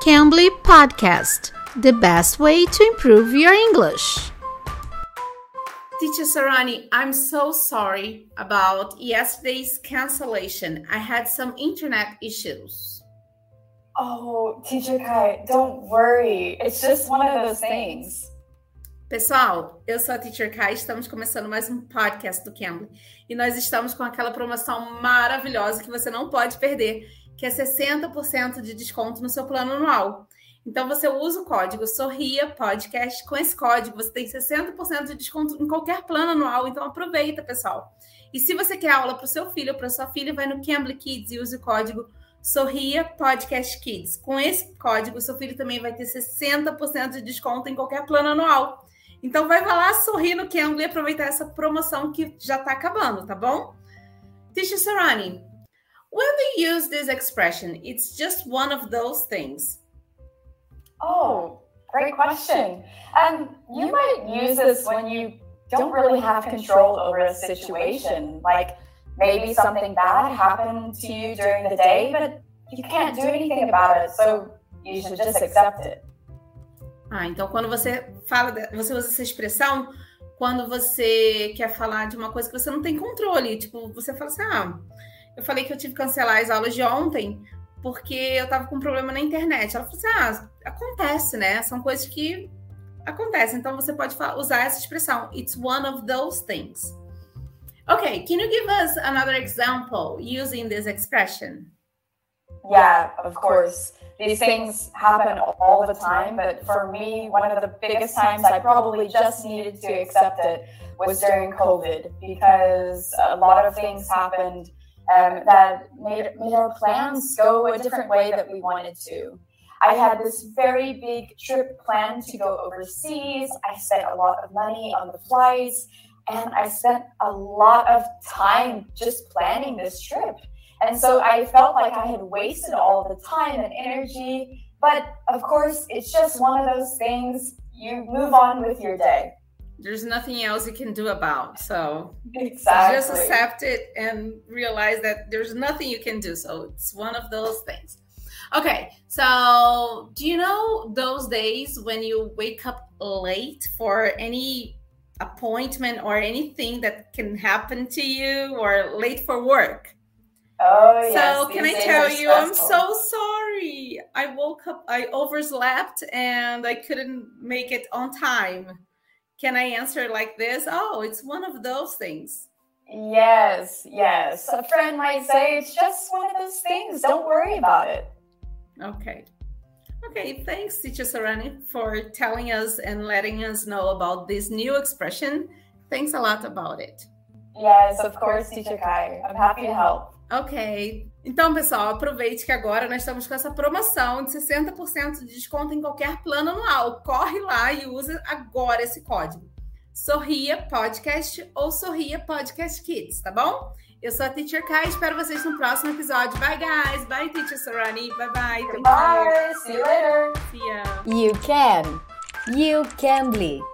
Cambly Podcast, the best way to improve your English. Teacher Sarani, I'm so sorry about yesterday's cancellation. I had some internet issues. Oh, Teacher Kai, don't worry. It's just one of those things. Pessoal, eu sou a Teacher Kai, estamos começando mais um podcast do Cambly. E nós estamos com aquela promoção maravilhosa que você não pode perder que é 60% de desconto no seu plano anual. Então você usa o código Sorria Podcast. Com esse código você tem 60% de desconto em qualquer plano anual. Então aproveita, pessoal. E se você quer aula para o seu filho ou para sua filha, vai no Cambly Kids e use o código Sorria Podcast Kids. Com esse código, seu filho também vai ter 60% de desconto em qualquer plano anual. Então vai lá sorrir no Cambly e aproveitar essa promoção que já está acabando, tá bom? Tisha Sarani, When we use this expression, it's just one of those things. Oh, great question. And you might use this when you don't really have control over a situation. Like maybe something bad happened to you during the day, but you can't do anything about it. So you should just accept it. Ah, então quando você fala, você usa essa expressão quando você quer falar de uma coisa que você não tem controle. Tipo, você fala assim, ah, eu falei que eu tive que cancelar as aulas de ontem porque eu tava com um problema na internet. Ela falou assim: ah, acontece, né? São coisas que acontecem. Então você pode usar essa expressão. It's one of those things. Okay, can you give us another example using this expression? Yeah, of course. These things happen all the time, but for me, one of the biggest times I probably just needed to accept it was during COVID because a lot of things happened um, that made, made our plans go a different way that we wanted to. I had this very big trip planned to go overseas. I spent a lot of money on the flights, and I spent a lot of time just planning this trip. And so I felt like I had wasted all the time and energy. But of course, it's just one of those things. You move on with your day there's nothing else you can do about. So exactly. just accept it and realize that there's nothing you can do. So it's one of those things. Okay, so do you know those days when you wake up late for any appointment or anything that can happen to you or late for work? Oh, yes. So can I tell you, I'm so sorry. I woke up, I overslept and I couldn't make it on time can I answer like this? Oh, it's one of those things. Yes, yes. A friend might say it's just one of those things. Don't worry about it. Okay. Okay, thanks, Teacher Sarani, for telling us and letting us know about this new expression. Thanks a lot about it. Yes, of course, Teacher Kai. I'm happy to help. Ok. Então, pessoal, aproveite que agora nós estamos com essa promoção de 60% de desconto em qualquer plano anual. Corre lá e usa agora esse código. Sorria Podcast ou Sorria Podcast Kids, tá bom? Eu sou a Teacher Kai, espero vocês no próximo episódio. Bye, guys. Bye, Teacher Sarani. Bye, bye. Bye. See you later. See ya. You can. You can be.